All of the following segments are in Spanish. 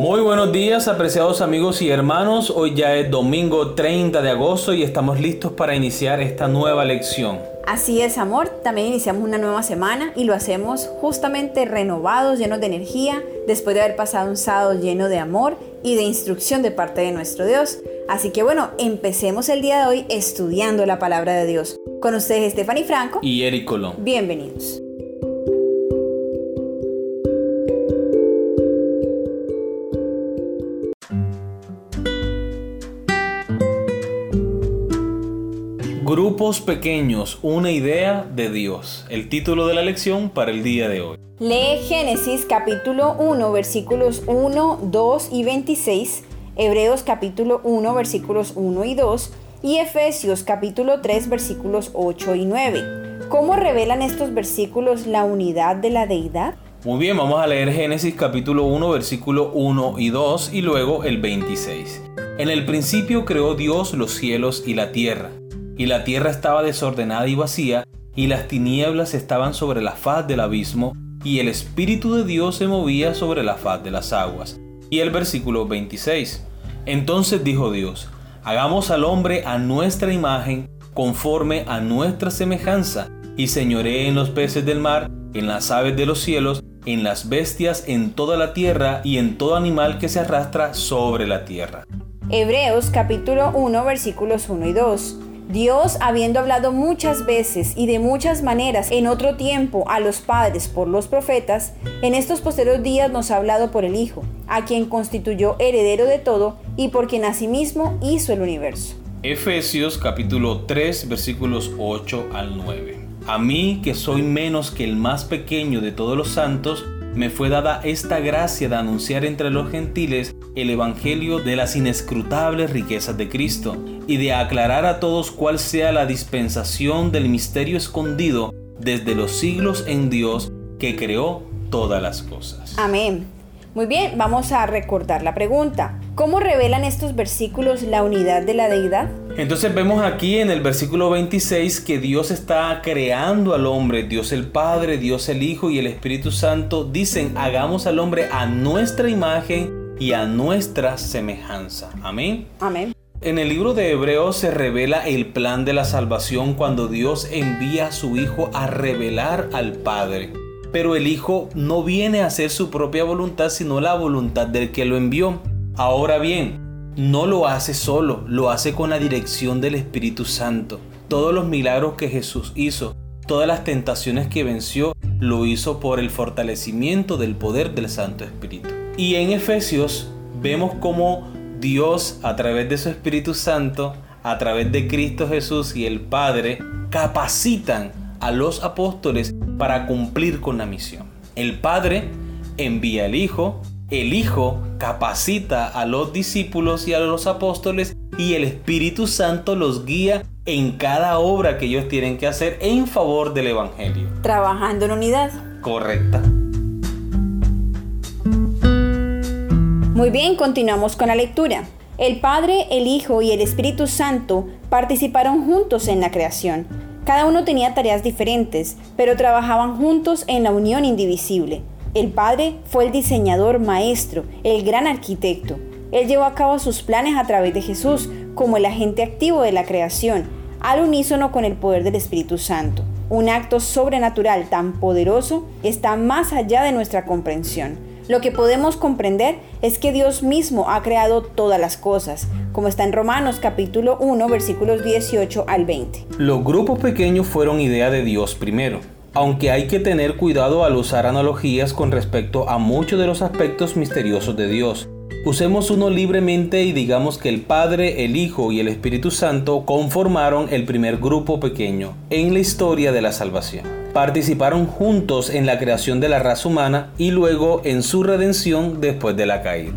Muy buenos días, apreciados amigos y hermanos. Hoy ya es domingo 30 de agosto y estamos listos para iniciar esta nueva lección. Así es, amor. También iniciamos una nueva semana y lo hacemos justamente renovados, llenos de energía, después de haber pasado un sábado lleno de amor y de instrucción de parte de nuestro Dios. Así que bueno, empecemos el día de hoy estudiando la palabra de Dios. Con ustedes Stephanie Franco y Eric Colón. Bienvenidos. Grupos pequeños, una idea de Dios. El título de la lección para el día de hoy. Lee Génesis capítulo 1 versículos 1, 2 y 26, Hebreos capítulo 1 versículos 1 y 2 y Efesios capítulo 3 versículos 8 y 9. ¿Cómo revelan estos versículos la unidad de la deidad? Muy bien, vamos a leer Génesis capítulo 1 versículo 1 y 2 y luego el 26. En el principio creó Dios los cielos y la tierra y la tierra estaba desordenada y vacía, y las tinieblas estaban sobre la faz del abismo, y el Espíritu de Dios se movía sobre la faz de las aguas. Y el versículo 26. Entonces dijo Dios, hagamos al hombre a nuestra imagen, conforme a nuestra semejanza, y señoree en los peces del mar, en las aves de los cielos, en las bestias, en toda la tierra, y en todo animal que se arrastra sobre la tierra. Hebreos capítulo 1 versículos 1 y 2. Dios, habiendo hablado muchas veces y de muchas maneras en otro tiempo a los padres por los profetas, en estos posteriores días nos ha hablado por el Hijo, a quien constituyó heredero de todo y por quien asimismo hizo el universo. Efesios capítulo 3 versículos 8 al 9. A mí, que soy menos que el más pequeño de todos los santos, me fue dada esta gracia de anunciar entre los gentiles el Evangelio de las inescrutables riquezas de Cristo y de aclarar a todos cuál sea la dispensación del misterio escondido desde los siglos en Dios que creó todas las cosas. Amén. Muy bien, vamos a recordar la pregunta. ¿Cómo revelan estos versículos la unidad de la deidad? Entonces vemos aquí en el versículo 26 que Dios está creando al hombre, Dios el Padre, Dios el Hijo y el Espíritu Santo dicen, hagamos al hombre a nuestra imagen y a nuestra semejanza. Amén. Amén. En el libro de Hebreos se revela el plan de la salvación cuando Dios envía a su Hijo a revelar al Padre. Pero el Hijo no viene a hacer su propia voluntad, sino la voluntad del que lo envió. Ahora bien, no lo hace solo, lo hace con la dirección del Espíritu Santo. Todos los milagros que Jesús hizo, todas las tentaciones que venció, lo hizo por el fortalecimiento del poder del Santo Espíritu. Y en Efesios vemos cómo Dios a través de su Espíritu Santo, a través de Cristo Jesús y el Padre, capacitan a los apóstoles para cumplir con la misión. El Padre envía al Hijo, el Hijo capacita a los discípulos y a los apóstoles y el Espíritu Santo los guía en cada obra que ellos tienen que hacer en favor del Evangelio. Trabajando en unidad. Correcta. Muy bien, continuamos con la lectura. El Padre, el Hijo y el Espíritu Santo participaron juntos en la creación. Cada uno tenía tareas diferentes, pero trabajaban juntos en la unión indivisible. El Padre fue el diseñador maestro, el gran arquitecto. Él llevó a cabo sus planes a través de Jesús como el agente activo de la creación, al unísono con el poder del Espíritu Santo. Un acto sobrenatural tan poderoso está más allá de nuestra comprensión. Lo que podemos comprender es que Dios mismo ha creado todas las cosas, como está en Romanos capítulo 1 versículos 18 al 20. Los grupos pequeños fueron idea de Dios primero, aunque hay que tener cuidado al usar analogías con respecto a muchos de los aspectos misteriosos de Dios. Usemos uno libremente y digamos que el Padre, el Hijo y el Espíritu Santo conformaron el primer grupo pequeño en la historia de la salvación participaron juntos en la creación de la raza humana y luego en su redención después de la caída.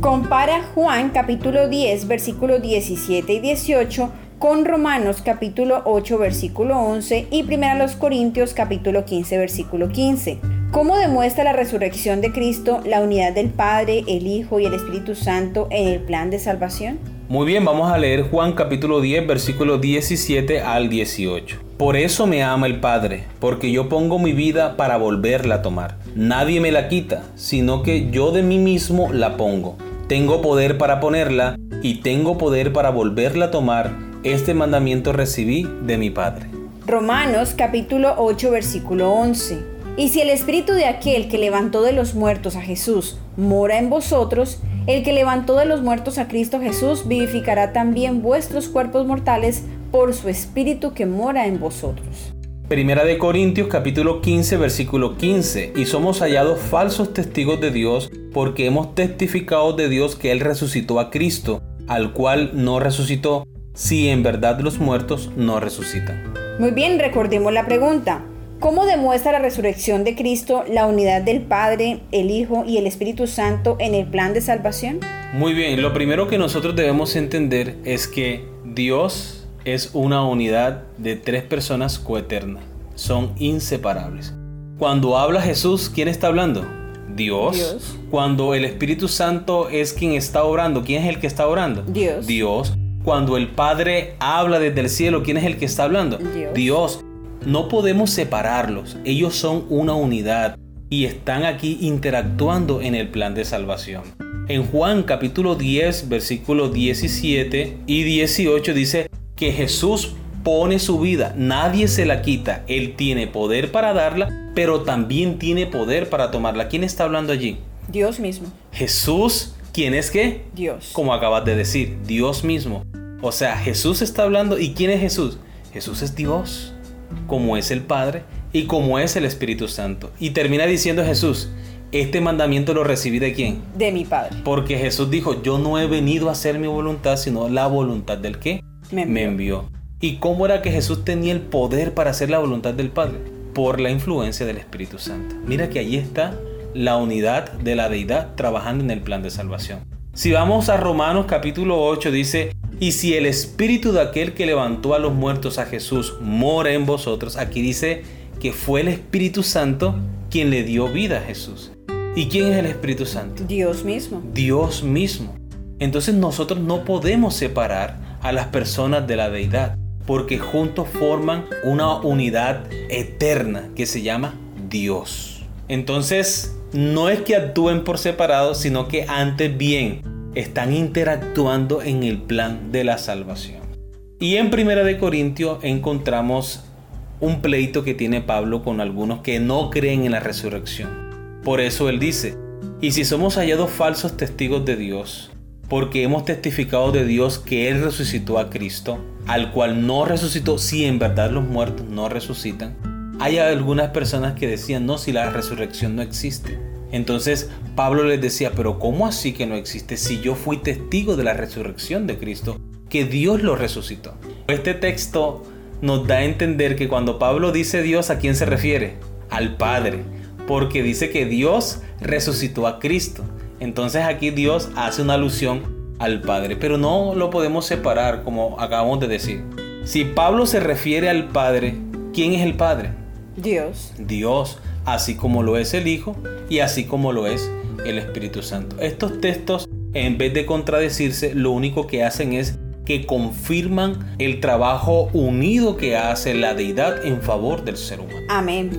Compara Juan capítulo 10 versículos 17 y 18 con Romanos capítulo 8 versículo 11 y 1 Corintios capítulo 15 versículo 15. ¿Cómo demuestra la resurrección de Cristo la unidad del Padre, el Hijo y el Espíritu Santo en el plan de salvación? Muy bien, vamos a leer Juan capítulo 10, versículo 17 al 18. Por eso me ama el Padre, porque yo pongo mi vida para volverla a tomar. Nadie me la quita, sino que yo de mí mismo la pongo. Tengo poder para ponerla y tengo poder para volverla a tomar. Este mandamiento recibí de mi Padre. Romanos capítulo 8 versículo 11. Y si el espíritu de aquel que levantó de los muertos a Jesús mora en vosotros, el que levantó de los muertos a Cristo Jesús vivificará también vuestros cuerpos mortales por su Espíritu que mora en vosotros. Primera de Corintios capítulo 15 versículo 15 y somos hallados falsos testigos de Dios porque hemos testificado de Dios que Él resucitó a Cristo, al cual no resucitó, si en verdad los muertos no resucitan. Muy bien, recordemos la pregunta. ¿Cómo demuestra la resurrección de Cristo la unidad del Padre, el Hijo y el Espíritu Santo en el plan de salvación? Muy bien, lo primero que nosotros debemos entender es que Dios es una unidad de tres personas coeternas. Son inseparables. Cuando habla Jesús, ¿quién está hablando? Dios. Cuando el Espíritu Santo es quien está orando, ¿quién es el que está orando? Dios. Dios. Cuando el Padre habla desde el cielo, ¿quién es el que está hablando? Dios. Dios. No podemos separarlos. Ellos son una unidad y están aquí interactuando en el plan de salvación. En Juan capítulo 10, versículos 17 y 18 dice, que Jesús pone su vida, nadie se la quita, Él tiene poder para darla, pero también tiene poder para tomarla. ¿Quién está hablando allí? Dios mismo. Jesús, ¿quién es qué? Dios. Como acabas de decir, Dios mismo. O sea, Jesús está hablando, ¿y quién es Jesús? Jesús es Dios, como es el Padre y como es el Espíritu Santo. Y termina diciendo Jesús, este mandamiento lo recibí de quién? De mi Padre. Porque Jesús dijo, yo no he venido a hacer mi voluntad, sino la voluntad del qué? Me envió. ¿Y cómo era que Jesús tenía el poder para hacer la voluntad del Padre? Por la influencia del Espíritu Santo. Mira que ahí está la unidad de la deidad trabajando en el plan de salvación. Si vamos a Romanos capítulo 8 dice, y si el espíritu de aquel que levantó a los muertos a Jesús mora en vosotros, aquí dice que fue el Espíritu Santo quien le dio vida a Jesús. ¿Y quién es el Espíritu Santo? Dios mismo. Dios mismo. Entonces nosotros no podemos separar a las personas de la deidad, porque juntos forman una unidad eterna que se llama Dios. Entonces, no es que actúen por separado, sino que antes bien están interactuando en el plan de la salvación. Y en Primera de Corintios encontramos un pleito que tiene Pablo con algunos que no creen en la resurrección. Por eso él dice, y si somos hallados falsos testigos de Dios, porque hemos testificado de Dios que Él resucitó a Cristo, al cual no resucitó si en verdad los muertos no resucitan. Hay algunas personas que decían, no, si la resurrección no existe. Entonces Pablo les decía, pero ¿cómo así que no existe si yo fui testigo de la resurrección de Cristo, que Dios lo resucitó? Este texto nos da a entender que cuando Pablo dice Dios, ¿a quién se refiere? Al Padre, porque dice que Dios resucitó a Cristo. Entonces aquí Dios hace una alusión al Padre, pero no lo podemos separar como acabamos de decir. Si Pablo se refiere al Padre, ¿quién es el Padre? Dios. Dios, así como lo es el Hijo y así como lo es el Espíritu Santo. Estos textos, en vez de contradecirse, lo único que hacen es que confirman el trabajo unido que hace la deidad en favor del ser humano. Amén.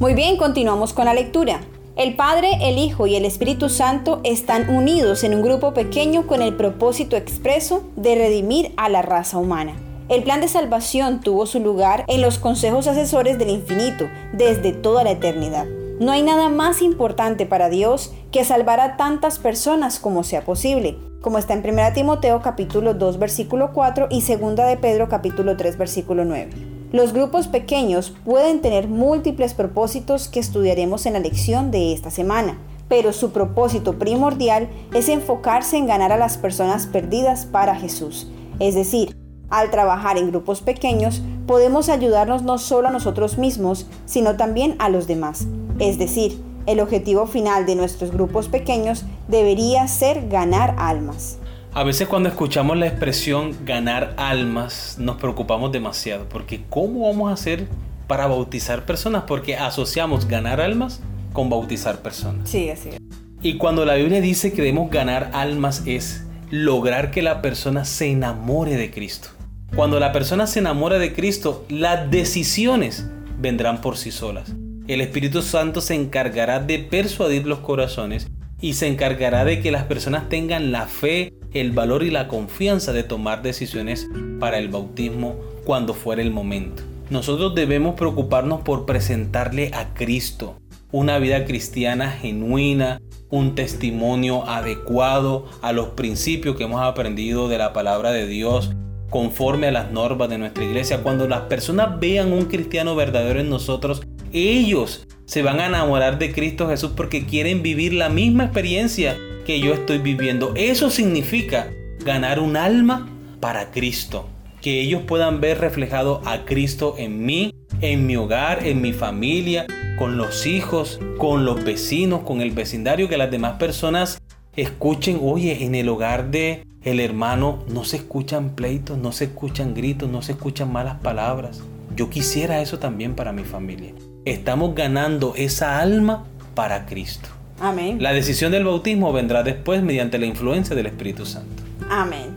Muy bien, continuamos con la lectura. El Padre, el Hijo y el Espíritu Santo están unidos en un grupo pequeño con el propósito expreso de redimir a la raza humana. El plan de salvación tuvo su lugar en los consejos asesores del infinito desde toda la eternidad. No hay nada más importante para Dios que salvar a tantas personas como sea posible, como está en 1 Timoteo capítulo 2 versículo 4 y 2 de Pedro capítulo 3 versículo 9. Los grupos pequeños pueden tener múltiples propósitos que estudiaremos en la lección de esta semana, pero su propósito primordial es enfocarse en ganar a las personas perdidas para Jesús. Es decir, al trabajar en grupos pequeños, podemos ayudarnos no solo a nosotros mismos, sino también a los demás. Es decir, el objetivo final de nuestros grupos pequeños debería ser ganar almas. A veces cuando escuchamos la expresión ganar almas nos preocupamos demasiado porque ¿cómo vamos a hacer para bautizar personas? Porque asociamos ganar almas con bautizar personas. Sí, así es. Y cuando la Biblia dice que debemos ganar almas es lograr que la persona se enamore de Cristo. Cuando la persona se enamora de Cristo, las decisiones vendrán por sí solas. El Espíritu Santo se encargará de persuadir los corazones y se encargará de que las personas tengan la fe, el valor y la confianza de tomar decisiones para el bautismo cuando fuera el momento. Nosotros debemos preocuparnos por presentarle a Cristo una vida cristiana genuina, un testimonio adecuado a los principios que hemos aprendido de la palabra de Dios, conforme a las normas de nuestra iglesia. Cuando las personas vean un cristiano verdadero en nosotros, ellos se van a enamorar de Cristo Jesús porque quieren vivir la misma experiencia que yo estoy viviendo. Eso significa ganar un alma para Cristo. Que ellos puedan ver reflejado a Cristo en mí, en mi hogar, en mi familia, con los hijos, con los vecinos, con el vecindario, que las demás personas escuchen, oye, en el hogar de el hermano no se escuchan pleitos, no se escuchan gritos, no se escuchan malas palabras. Yo quisiera eso también para mi familia. Estamos ganando esa alma para Cristo. Amén. La decisión del bautismo vendrá después mediante la influencia del Espíritu Santo. Amén.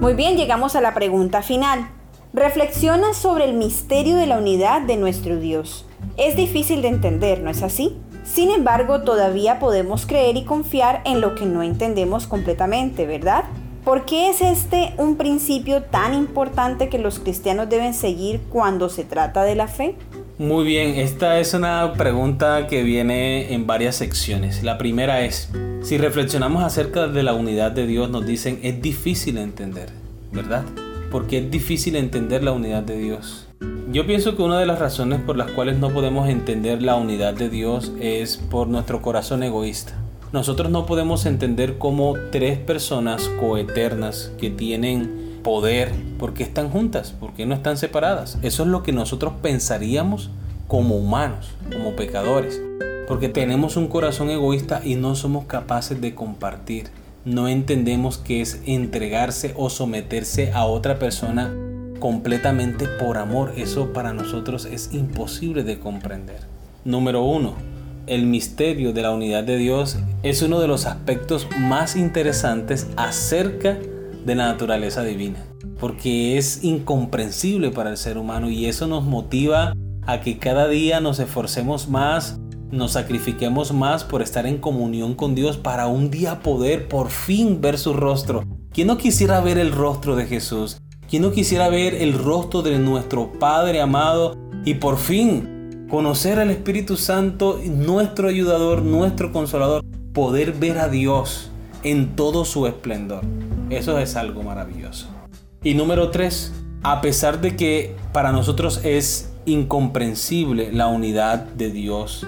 Muy bien, llegamos a la pregunta final. Reflexiona sobre el misterio de la unidad de nuestro Dios. Es difícil de entender, ¿no es así? Sin embargo, todavía podemos creer y confiar en lo que no entendemos completamente, ¿verdad? ¿Por qué es este un principio tan importante que los cristianos deben seguir cuando se trata de la fe? Muy bien, esta es una pregunta que viene en varias secciones. La primera es, si reflexionamos acerca de la unidad de Dios, nos dicen es difícil entender, ¿verdad? Porque es difícil entender la unidad de Dios. Yo pienso que una de las razones por las cuales no podemos entender la unidad de Dios es por nuestro corazón egoísta. Nosotros no podemos entender cómo tres personas coeternas que tienen poder, porque están juntas? porque no están separadas? Eso es lo que nosotros pensaríamos como humanos, como pecadores, porque tenemos un corazón egoísta y no somos capaces de compartir. No entendemos qué es entregarse o someterse a otra persona completamente por amor. Eso para nosotros es imposible de comprender. Número uno, el misterio de la unidad de Dios es uno de los aspectos más interesantes acerca de la naturaleza divina, porque es incomprensible para el ser humano y eso nos motiva a que cada día nos esforcemos más, nos sacrifiquemos más por estar en comunión con Dios para un día poder por fin ver su rostro. ¿Quién no quisiera ver el rostro de Jesús? ¿Quién no quisiera ver el rostro de nuestro Padre amado y por fin conocer al Espíritu Santo, nuestro ayudador, nuestro consolador, poder ver a Dios en todo su esplendor? Eso es algo maravilloso. Y número tres, a pesar de que para nosotros es incomprensible la unidad de Dios,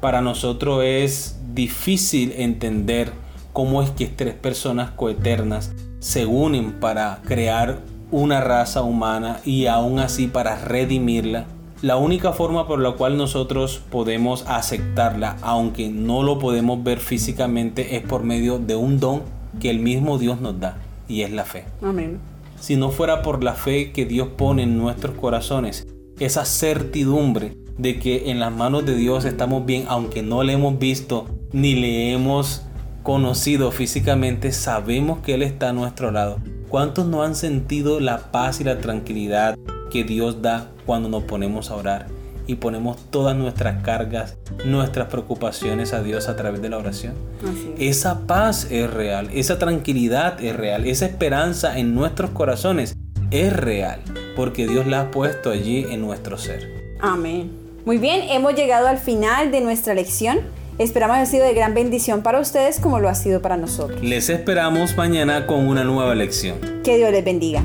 para nosotros es difícil entender cómo es que tres personas coeternas se unen para crear una raza humana y aún así para redimirla, la única forma por la cual nosotros podemos aceptarla, aunque no lo podemos ver físicamente, es por medio de un don que el mismo Dios nos da, y es la fe. Amén. Si no fuera por la fe que Dios pone en nuestros corazones, esa certidumbre de que en las manos de Dios estamos bien, aunque no le hemos visto ni le hemos conocido físicamente, sabemos que Él está a nuestro lado. ¿Cuántos no han sentido la paz y la tranquilidad que Dios da cuando nos ponemos a orar y ponemos todas nuestras cargas, nuestras preocupaciones a Dios a través de la oración? Esa paz es real, esa tranquilidad es real, esa esperanza en nuestros corazones es real, porque Dios la ha puesto allí en nuestro ser. Amén. Muy bien, hemos llegado al final de nuestra lección. Esperamos haya sido de gran bendición para ustedes como lo ha sido para nosotros. Les esperamos mañana con una nueva lección. Que Dios les bendiga.